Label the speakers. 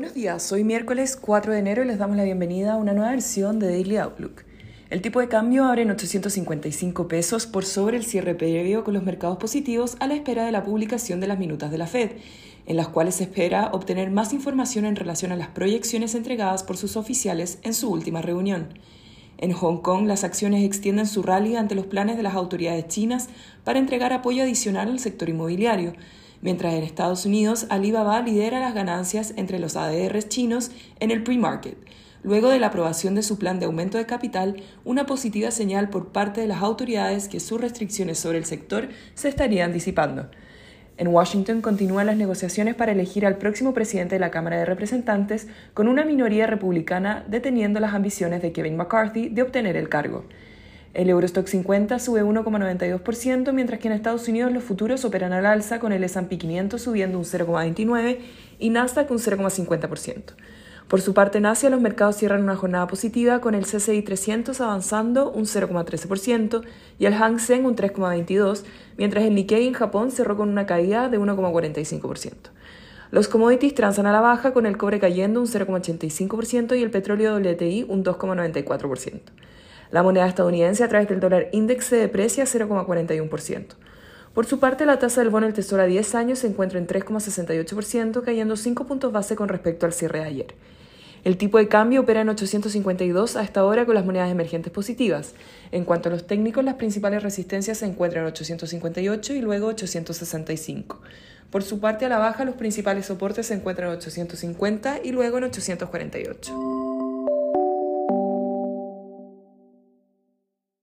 Speaker 1: Buenos días, hoy miércoles 4 de enero y les damos la bienvenida a una nueva versión de Daily Outlook. El tipo de cambio abre en 855 pesos por sobre el cierre previo con los mercados positivos a la espera de la publicación de las minutas de la Fed, en las cuales se espera obtener más información en relación a las proyecciones entregadas por sus oficiales en su última reunión. En Hong Kong, las acciones extienden su rally ante los planes de las autoridades chinas para entregar apoyo adicional al sector inmobiliario, mientras en Estados Unidos Alibaba lidera las ganancias entre los ADRs chinos en el pre-market, luego de la aprobación de su plan de aumento de capital, una positiva señal por parte de las autoridades que sus restricciones sobre el sector se estarían disipando. En Washington continúan las negociaciones para elegir al próximo presidente de la Cámara de Representantes, con una minoría republicana deteniendo las ambiciones de Kevin McCarthy de obtener el cargo. El Eurostock 50 sube 1,92%, mientras que en Estados Unidos los futuros operan al alza con el S&P 500 subiendo un 0,29% y Nasdaq un 0,50%. Por su parte, en Asia los mercados cierran una jornada positiva con el CCI 300 avanzando un 0,13% y el Hang Seng un 3,22%, mientras el Nikkei en Japón cerró con una caída de 1,45%. Los commodities transan a la baja con el cobre cayendo un 0,85% y el petróleo WTI un 2,94%. La moneda estadounidense a través del dólar índice se deprecia 0,41%. Por su parte, la tasa del bono del Tesoro a 10 años se encuentra en 3,68%, cayendo 5 puntos base con respecto al cierre de ayer. El tipo de cambio opera en 852 a esta hora con las monedas emergentes positivas. En cuanto a los técnicos, las principales resistencias se encuentran en 858 y luego 865. Por su parte, a la baja, los principales soportes se encuentran en 850 y luego en 848.